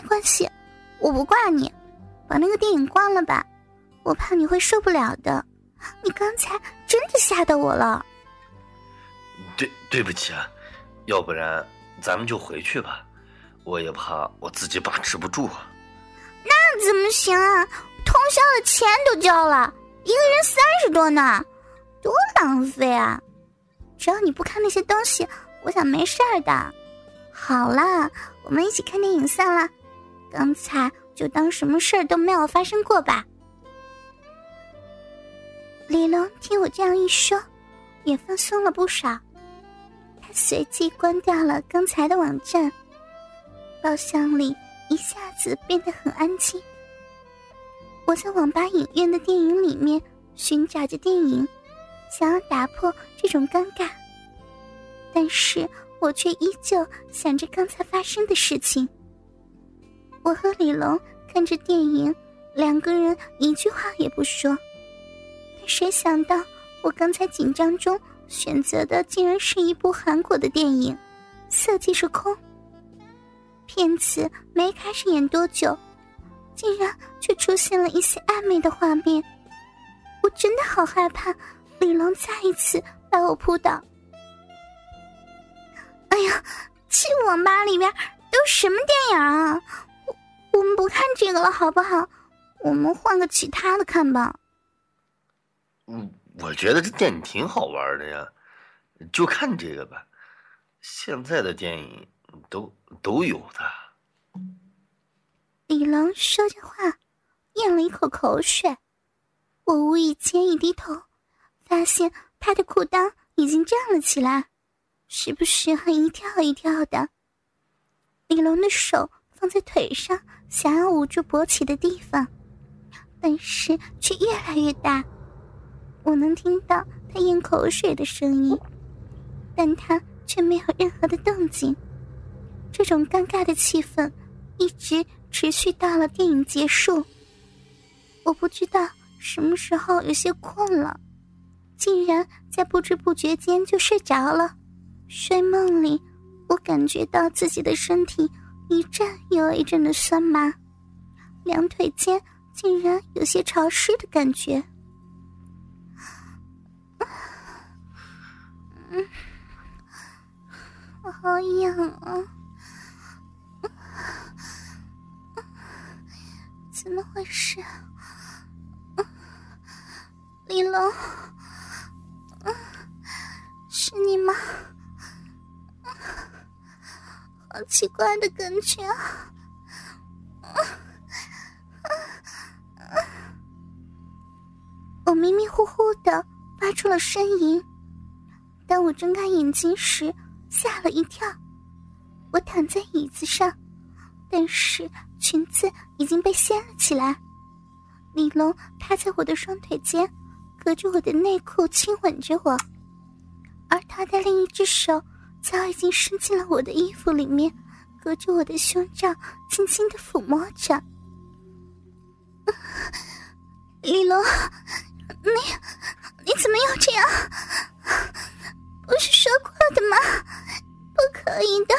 没关系，我不挂你，把那个电影关了吧，我怕你会受不了的。你刚才真的吓到我了。对，对不起啊，要不然咱们就回去吧，我也怕我自己把持不住啊。那怎么行啊？通宵的钱都交了，一个人三十多呢，多浪费啊！只要你不看那些东西，我想没事儿的。好啦，我们一起看电影算了，刚才就当什么事儿都没有发生过吧。李龙听我这样一说，也放松了不少。他随即关掉了刚才的网站，包厢里一下子变得很安静。我在网吧影院的电影里面寻找着电影，想要打破这种尴尬，但是我却依旧想着刚才发生的事情。我和李龙看着电影，两个人一句话也不说。但谁想到，我刚才紧张中选择的竟然是一部韩国的电影《色即是空》。片子没开始演多久。竟然却出现了一些暧昧的画面，我真的好害怕李龙再一次把我扑倒。哎呀，这网吧里边都什么电影啊？这个了，好不好？我们换个其他的看吧。嗯，我觉得这电影挺好玩的呀，就看这个吧。现在的电影都都有的。李龙说着话，咽了一口口水。我无意间一低头，发现他的裤裆已经站了起来，时不时还一跳一跳的。李龙的手放在腿上，想要捂住勃起的地方，但是却越来越大。我能听到他咽口水的声音，但他却没有任何的动静。这种尴尬的气氛一直。持续到了电影结束，我不知道什么时候有些困了，竟然在不知不觉间就睡着了。睡梦里，我感觉到自己的身体一阵又一阵的酸麻，两腿间竟然有些潮湿的感觉。嗯，我好痒啊！怎么回事？李龙，奇怪的感觉！我迷迷糊糊的发出了呻吟。当我睁开眼睛时，吓了一跳。我躺在椅子上。但是裙子已经被掀了起来，李龙趴在我的双腿间，隔着我的内裤亲吻着我，而他的另一只手早已经伸进了我的衣服里面，隔着我的胸罩轻轻的抚摸着。李龙，你你怎么又这样？不是说过的吗？不可以的。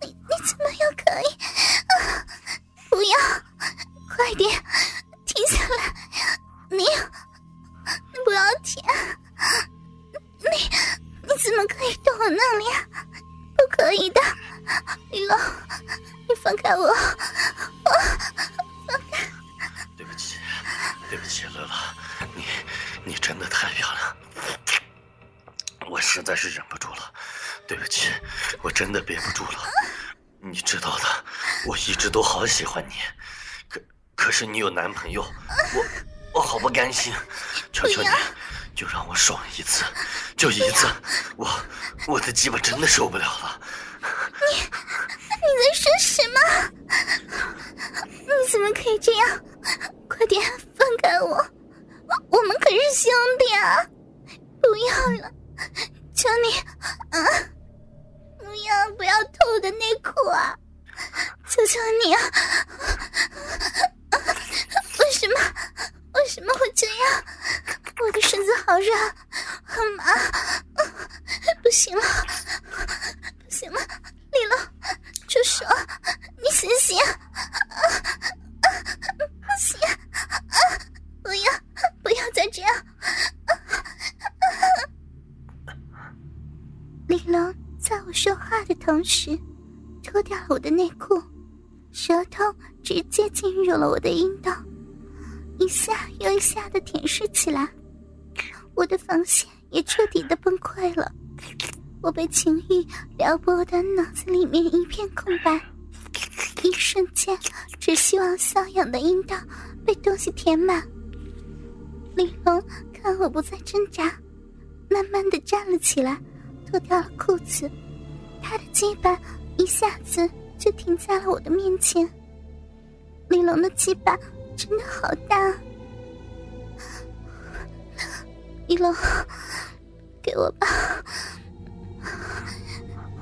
你你怎么又可以？啊！不要，快点对不起，我真的憋不住了。你知道的，我一直都好喜欢你，可可是你有男朋友，我我好不甘心。求求你，就让我爽一次，就一次。我我的鸡巴真的受不了了。你你在说什么？你怎么可以这样？快点放开我，我们可是兄弟啊！不要了，求你啊！不要不要偷我的内裤啊！求求你啊！为什么为什么会这样？我的身子好热，好麻，不行了，侵入了我的阴道，一下又一下的舔舐起来。我的防线也彻底的崩溃了，我被情欲撩拨的脑子里面一片空白，一瞬间只希望瘙痒的阴道被东西填满。李龙看我不再挣扎，慢慢的站了起来，脱掉了裤子，他的鸡巴一下子就停在了我的面前。李龙的鸡巴真的好大。李龙，给我吧，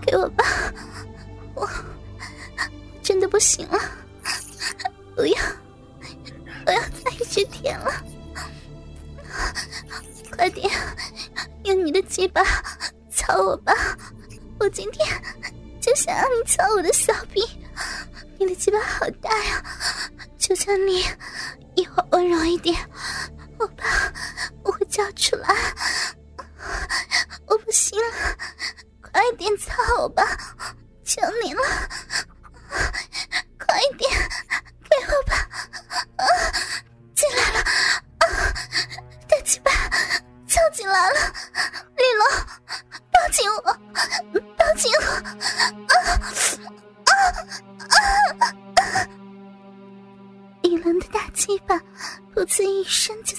给我吧，我真的不行了，不要，不要再一直舔了，快点，用你的鸡巴操我吧，我今天就想让你操我的小臂，你的鸡巴好大呀，求求你，以后温柔一点。我怕我会叫出来，我不行了，快点操我吧，求你了，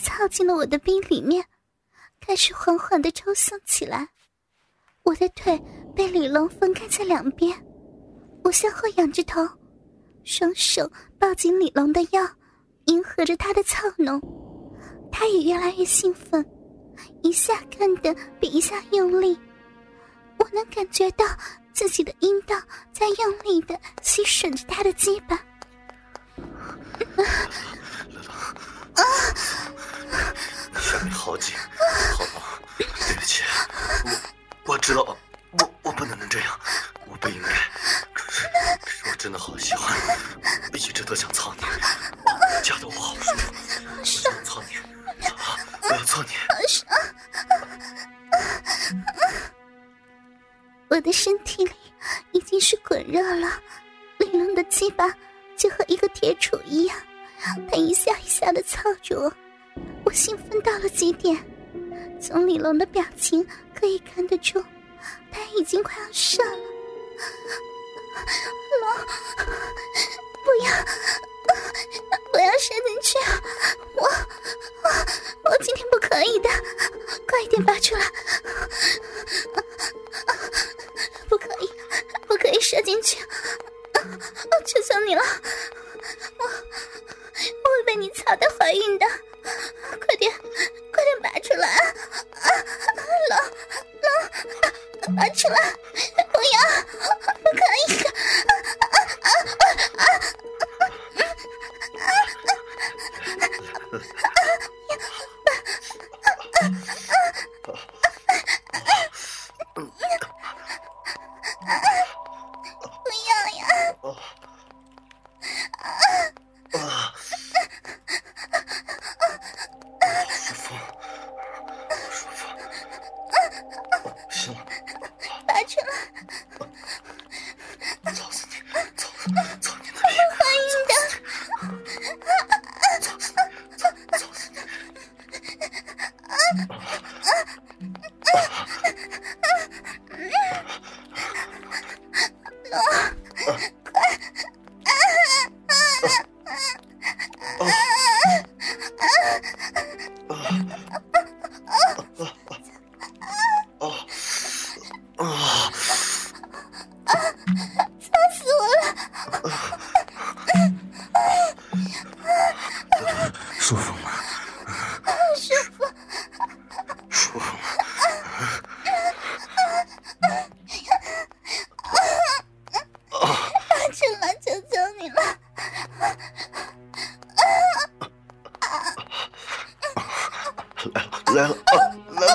操进了我的冰里面，开始缓缓的抽送起来。我的腿被李龙分开在两边，我向后仰着头，双手抱紧李龙的腰，迎合着他的操弄。他也越来越兴奋，一下干的比一下用力。我能感觉到自己的阴道在用力的吸吮着他的鸡巴。啊！下面好紧，好冷。对不起，我我知道，我我不能能这样，我不应该。可是可是我真的好喜欢，我一直都想操你，夹得我好舒服。我想操你，我要操你。我的身体里已经是滚热了，玲珑的鸡巴就和一个铁杵一样。他一下一下的操着我，我兴奋到了极点。从李龙的表情可以看得出，他已经快要射了。龙，不要，不要射进去！我，我，我今天不可以的，快一点拔出来！不可以，不可以射进去！求求你了，会被你操的怀孕的，快点，快点拔出来！啊，冷冷，拔出来！不要，不可以！啊啊啊啊！来了，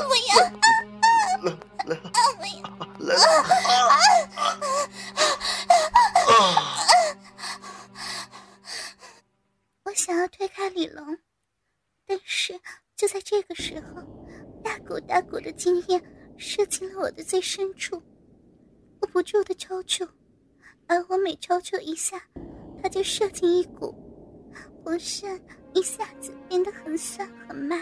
不要！我想要推开李龙，但是就在这个时候，大股大股的精液射进了我的最深处，我不住的抽搐，而我每抽搐一下，他就射进一股，浑身一下子变得很酸很麻，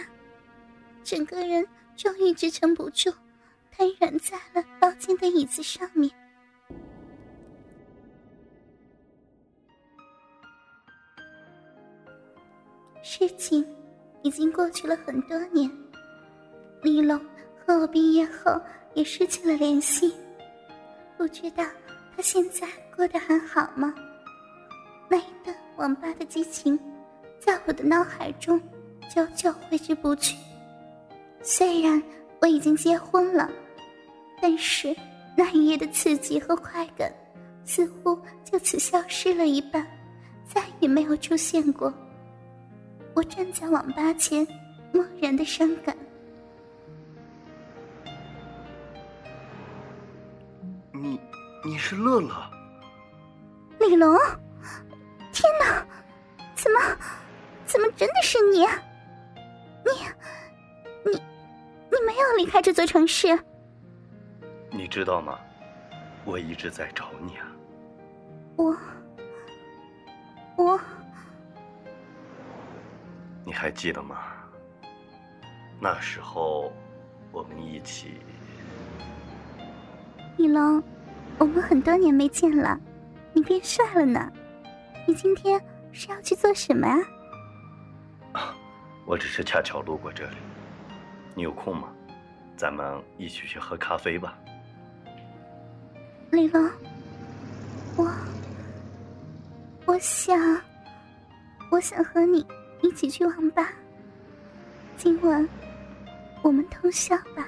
整个人终于支撑不住，瘫软在了包间的椅子上面。事情已经过去了很多年，李龙和我毕业后也失去了联系，不知道他现在过得还好吗？那一段网吧的激情，在我的脑海中久久挥之不去。虽然我已经结婚了，但是那一夜的刺激和快感，似乎就此消失了一半，再也没有出现过。我站在网吧前，默然的伤感。你，你是乐乐？李龙，天哪，怎么，怎么真的是你？你，你，你没有离开这座城市？你知道吗？我一直在找你啊。我，我。你还记得吗？那时候，我们一起。李龙，我们很多年没见了，你变帅了呢。你今天是要去做什么啊？啊，我只是恰巧路过这里。你有空吗？咱们一起去喝咖啡吧。李龙，我，我想，我想和你。一起去网吧，今晚我们通宵吧。